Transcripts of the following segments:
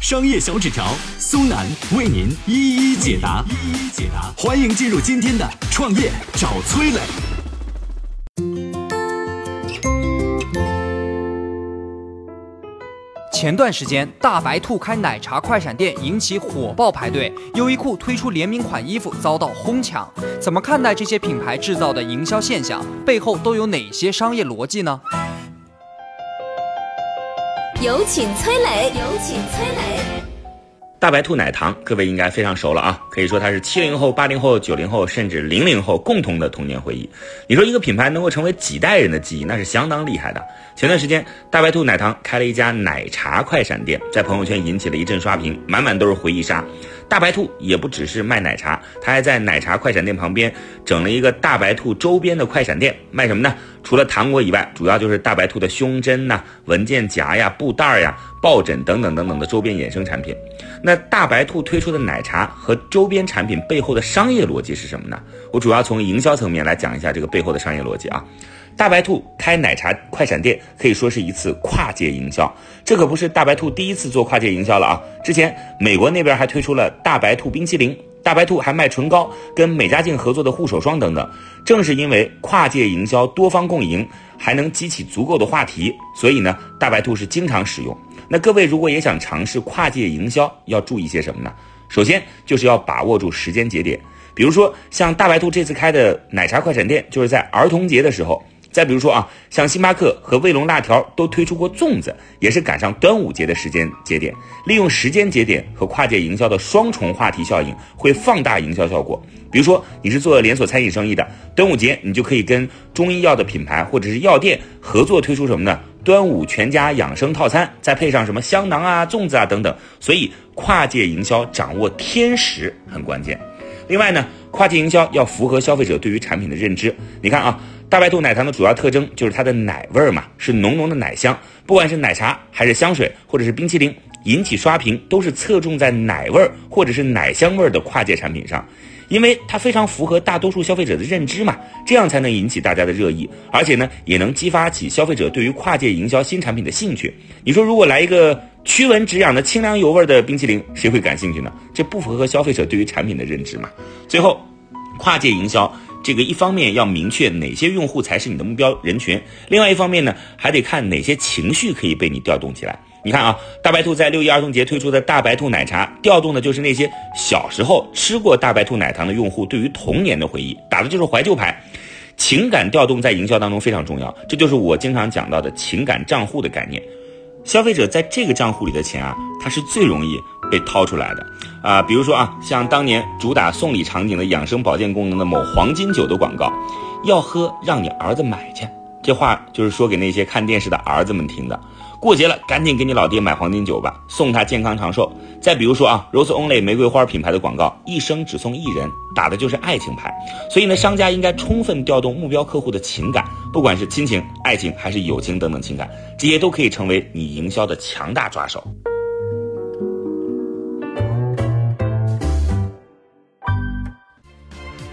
商业小纸条苏南为您一一解答，一一解答。欢迎进入今天的创业找崔磊。前段时间，大白兔开奶茶快闪店引起火爆排队，优衣库推出联名款衣服遭到哄抢。怎么看待这些品牌制造的营销现象？背后都有哪些商业逻辑呢？有请崔磊，有请崔磊。大白兔奶糖，各位应该非常熟了啊，可以说它是七零后、八零后、九零后，甚至零零后共同的童年回忆。你说一个品牌能够成为几代人的记忆，那是相当厉害的。前段时间，大白兔奶糖开了一家奶茶快闪店，在朋友圈引起了一阵刷屏，满满都是回忆杀。大白兔也不只是卖奶茶，它还在奶茶快闪店旁边整了一个大白兔周边的快闪店，卖什么呢？除了糖果以外，主要就是大白兔的胸针呐、文件夹呀、布袋呀、抱枕等等等等的周边衍生产品。那大白兔推出的奶茶和周边产品背后的商业逻辑是什么呢？我主要从营销层面来讲一下这个背后的商业逻辑啊。大白兔开奶茶快闪店可以说是一次跨界营销，这可不是大白兔第一次做跨界营销了啊！之前美国那边还推出了大白兔冰淇淋，大白兔还卖唇膏，跟美加净合作的护手霜等等。正是因为跨界营销多方共赢，还能激起足够的话题，所以呢，大白兔是经常使用。那各位如果也想尝试跨界营销，要注意些什么呢？首先就是要把握住时间节点，比如说像大白兔这次开的奶茶快闪店，就是在儿童节的时候。再比如说啊，像星巴克和卫龙辣条都推出过粽子，也是赶上端午节的时间节点，利用时间节点和跨界营销的双重话题效应，会放大营销效果。比如说你是做连锁餐饮生意的，端午节你就可以跟中医药的品牌或者是药店合作推出什么呢？端午全家养生套餐，再配上什么香囊啊、粽子啊等等。所以跨界营销掌握天时很关键。另外呢，跨界营销要符合消费者对于产品的认知。你看啊。大白兔奶糖的主要特征就是它的奶味儿嘛，是浓浓的奶香。不管是奶茶还是香水，或者是冰淇淋，引起刷屏都是侧重在奶味儿或者是奶香味儿的跨界产品上，因为它非常符合大多数消费者的认知嘛，这样才能引起大家的热议，而且呢，也能激发起消费者对于跨界营销新产品的兴趣。你说，如果来一个驱蚊止痒的清凉油味儿的冰淇淋，谁会感兴趣呢？这不符合消费者对于产品的认知嘛。最后，跨界营销。这个一方面要明确哪些用户才是你的目标人群，另外一方面呢，还得看哪些情绪可以被你调动起来。你看啊，大白兔在六一儿童节推出的大白兔奶茶，调动的就是那些小时候吃过大白兔奶糖的用户对于童年的回忆，打的就是怀旧牌。情感调动在营销当中非常重要，这就是我经常讲到的情感账户的概念。消费者在这个账户里的钱啊，它是最容易被掏出来的啊。比如说啊，像当年主打送礼场景的养生保健功能的某黄金酒的广告，要喝让你儿子买去，这话就是说给那些看电视的儿子们听的。过节了，赶紧给你老爹买黄金酒吧，送他健康长寿。再比如说啊，Rose Only 玫瑰花品牌的广告，一生只送一人，打的就是爱情牌。所以呢，商家应该充分调动目标客户的情感，不管是亲情、爱情还是友情等等情感，这些都可以成为你营销的强大抓手。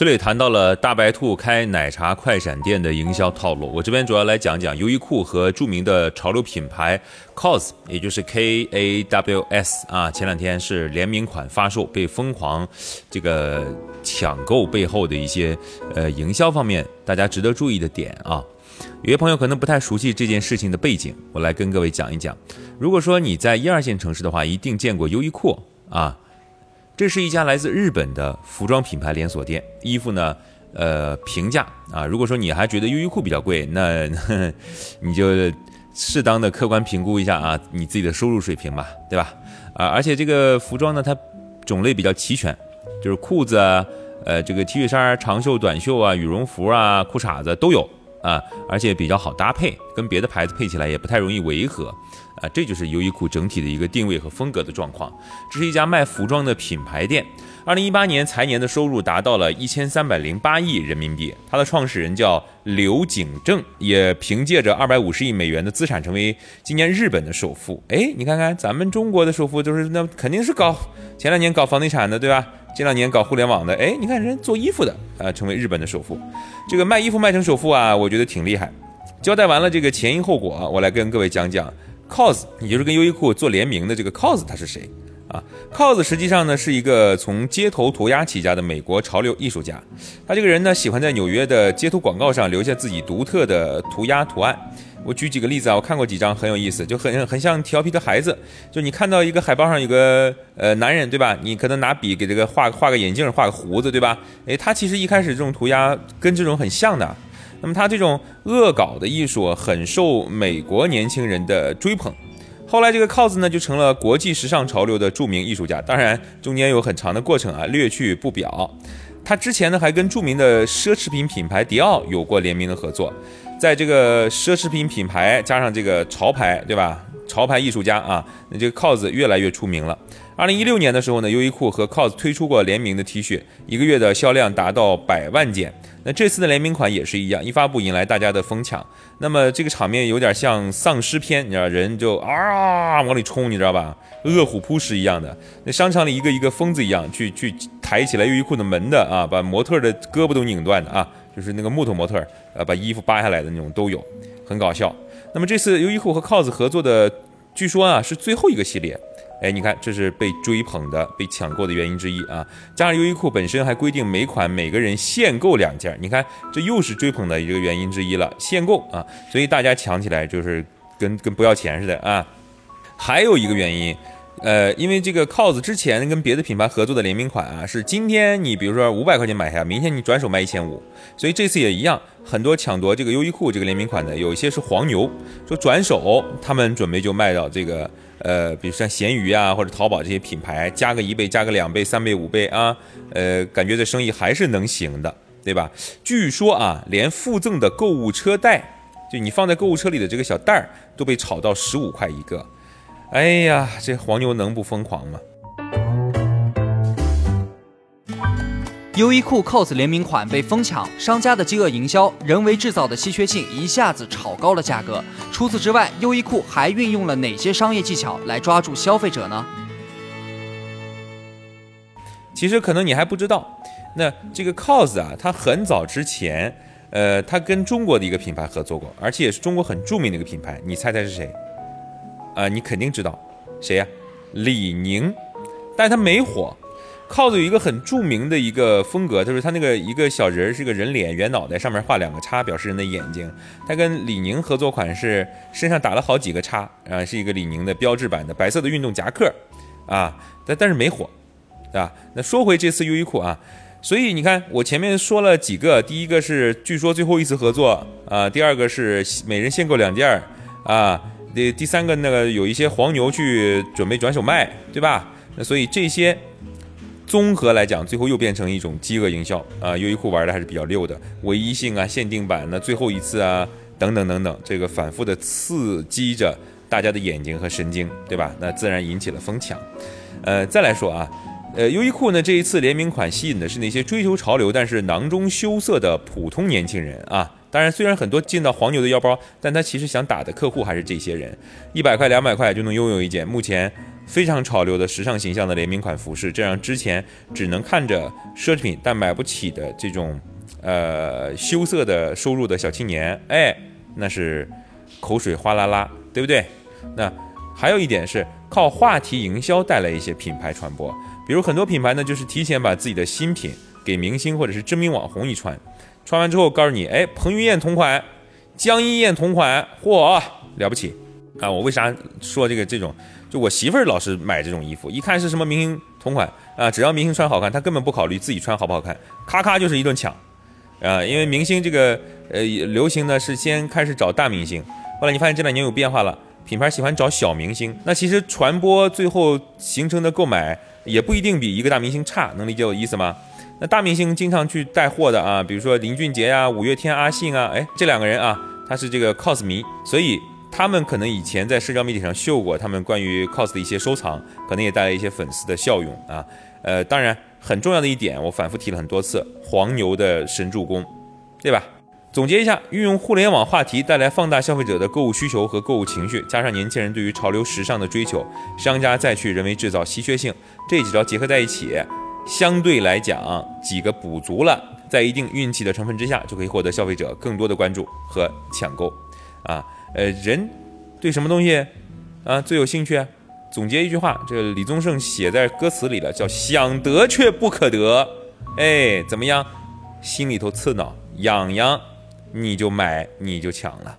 这里谈到了大白兔开奶茶快闪店的营销套路，我这边主要来讲讲优衣库和著名的潮流品牌 COS，也就是 K A W S 啊，前两天是联名款发售，被疯狂这个抢购背后的一些呃营销方面大家值得注意的点啊。有些朋友可能不太熟悉这件事情的背景，我来跟各位讲一讲。如果说你在一二线城市的话，一定见过优衣库啊。这是一家来自日本的服装品牌连锁店，衣服呢，呃平价啊。如果说你还觉得优衣库比较贵，那呵 呵你就适当的客观评估一下啊，你自己的收入水平吧，对吧？啊，而且这个服装呢，它种类比较齐全，就是裤子啊，呃，这个 T 恤衫、长袖、短袖啊，羽绒服啊，裤衩子都有啊，而且比较好搭配，跟别的牌子配起来也不太容易违和。啊，这就是优衣库整体的一个定位和风格的状况。这是一家卖服装的品牌店。二零一八年财年的收入达到了一千三百零八亿人民币。它的创始人叫刘景正，也凭借着二百五十亿美元的资产，成为今年日本的首富。哎，你看看咱们中国的首富，就是那肯定是搞前两年搞房地产的，对吧？这两年搞互联网的。哎，你看人做衣服的，啊，成为日本的首富。这个卖衣服卖成首富啊，我觉得挺厉害。交代完了这个前因后果，我来跟各位讲讲。COS，也就是跟优衣库做联名的这个 COS，他是谁啊？COS 实际上呢是一个从街头涂鸦起家的美国潮流艺术家。他这个人呢喜欢在纽约的街头广告上留下自己独特的涂鸦图案。我举几个例子啊，我看过几张很有意思，就很很像调皮的孩子。就你看到一个海报上有个呃男人对吧？你可能拿笔给这个画画个眼镜，画个胡子对吧？诶，他其实一开始这种涂鸦跟这种很像的。那么他这种恶搞的艺术很受美国年轻人的追捧，后来这个 cos 呢就成了国际时尚潮流的著名艺术家，当然中间有很长的过程啊，略去不表。他之前呢还跟著名的奢侈品品牌迪奥有过联名的合作，在这个奢侈品品牌加上这个潮牌，对吧？潮牌艺术家啊，那这个 cos 越来越出名了。二零一六年的时候呢，优衣库和 cos 推出过联名的 T 恤，一个月的销量达到百万件。那这次的联名款也是一样，一发布引来大家的疯抢。那么这个场面有点像丧尸片，你知道，人就啊往里冲，你知道吧？饿虎扑食一样的。那商场里一个一个疯子一样去去抬起来优衣库的门的啊，把模特的胳膊都拧断的啊，就是那个木头模特，呃，把衣服扒下来的那种都有，很搞笑。那么这次优衣库和 cos 合作的，据说啊是最后一个系列。哎，你看，这是被追捧的、被抢购的原因之一啊！加上优衣库本身还规定每款每个人限购两件，你看，这又是追捧的一个原因之一了。限购啊，所以大家抢起来就是跟跟不要钱似的啊。还有一个原因，呃，因为这个 cos 之前跟别的品牌合作的联名款啊，是今天你比如说五百块钱买下，明天你转手卖一千五，所以这次也一样，很多抢夺这个优衣库这个联名款的，有一些是黄牛，说转手他们准备就卖到这个。呃，比如像闲鱼啊，或者淘宝这些品牌，加个一倍，加个两倍、三倍、五倍啊，呃，感觉这生意还是能行的，对吧？据说啊，连附赠的购物车袋，就你放在购物车里的这个小袋儿，都被炒到十五块一个。哎呀，这黄牛能不疯狂吗？优衣库 cos 联名款被疯抢，商家的饥饿营销，人为制造的稀缺性一下子炒高了价格。除此之外，优衣库还运用了哪些商业技巧来抓住消费者呢？其实可能你还不知道，那这个 cos 啊，它很早之前，呃，它跟中国的一个品牌合作过，而且也是中国很著名的一个品牌。你猜猜是谁？啊，你肯定知道，谁呀？李宁，但是他没火。靠着有一个很著名的一个风格，就是他那个一个小人儿是个人脸圆脑袋，上面画两个叉，表示人的眼睛。他跟李宁合作款是身上打了好几个叉，啊，是一个李宁的标志版的白色的运动夹克，啊，但但是没火，对吧？那说回这次优衣库啊，所以你看我前面说了几个，第一个是据说最后一次合作啊，第二个是每人限购两件儿啊，第第三个那个有一些黄牛去准备转手卖，对吧？那所以这些。综合来讲，最后又变成一种饥饿营销啊！优衣库玩的还是比较溜的，唯一性啊、限定版、那最后一次啊，等等等等，这个反复的刺激着大家的眼睛和神经，对吧？那自然引起了疯抢。呃，再来说啊，呃，优衣库呢这一次联名款吸引的是那些追求潮流但是囊中羞涩的普通年轻人啊。当然，虽然很多进到黄牛的腰包，但他其实想打的客户还是这些人，一百块、两百块就能拥有一件目前非常潮流的时尚形象的联名款服饰，这让之前只能看着奢侈品但买不起的这种呃羞涩的收入的小青年，哎，那是口水哗啦啦，对不对？那还有一点是靠话题营销带来一些品牌传播，比如很多品牌呢，就是提前把自己的新品给明星或者是知名网红一穿。穿完之后告诉你，哎，彭于晏同款，江一燕同款，嚯，了不起啊！我为啥说这个这种？就我媳妇儿老是买这种衣服，一看是什么明星同款啊，只要明星穿好看，她根本不考虑自己穿好不好看，咔咔就是一顿抢，啊，因为明星这个呃流行呢是先开始找大明星，后来你发现这两年有变化了，品牌喜欢找小明星，那其实传播最后形成的购买也不一定比一个大明星差，能理解我意思吗？那大明星经常去带货的啊，比如说林俊杰呀、五月天阿信啊，哎，这两个人啊，他是这个 cos 迷，所以他们可能以前在社交媒体上秀过他们关于 cos 的一些收藏，可能也带来一些粉丝的效用啊。呃，当然很重要的一点，我反复提了很多次，黄牛的神助攻，对吧？总结一下，运用互联网话题带来放大消费者的购物需求和购物情绪，加上年轻人对于潮流时尚的追求，商家再去人为制造稀缺性，这几招结合在一起。相对来讲，几个补足了，在一定运气的成分之下，就可以获得消费者更多的关注和抢购。啊，呃，人对什么东西啊最有兴趣？总结一句话，这个李宗盛写在歌词里了，叫“想得却不可得”。哎，怎么样？心里头刺挠痒痒，你就买，你就抢了。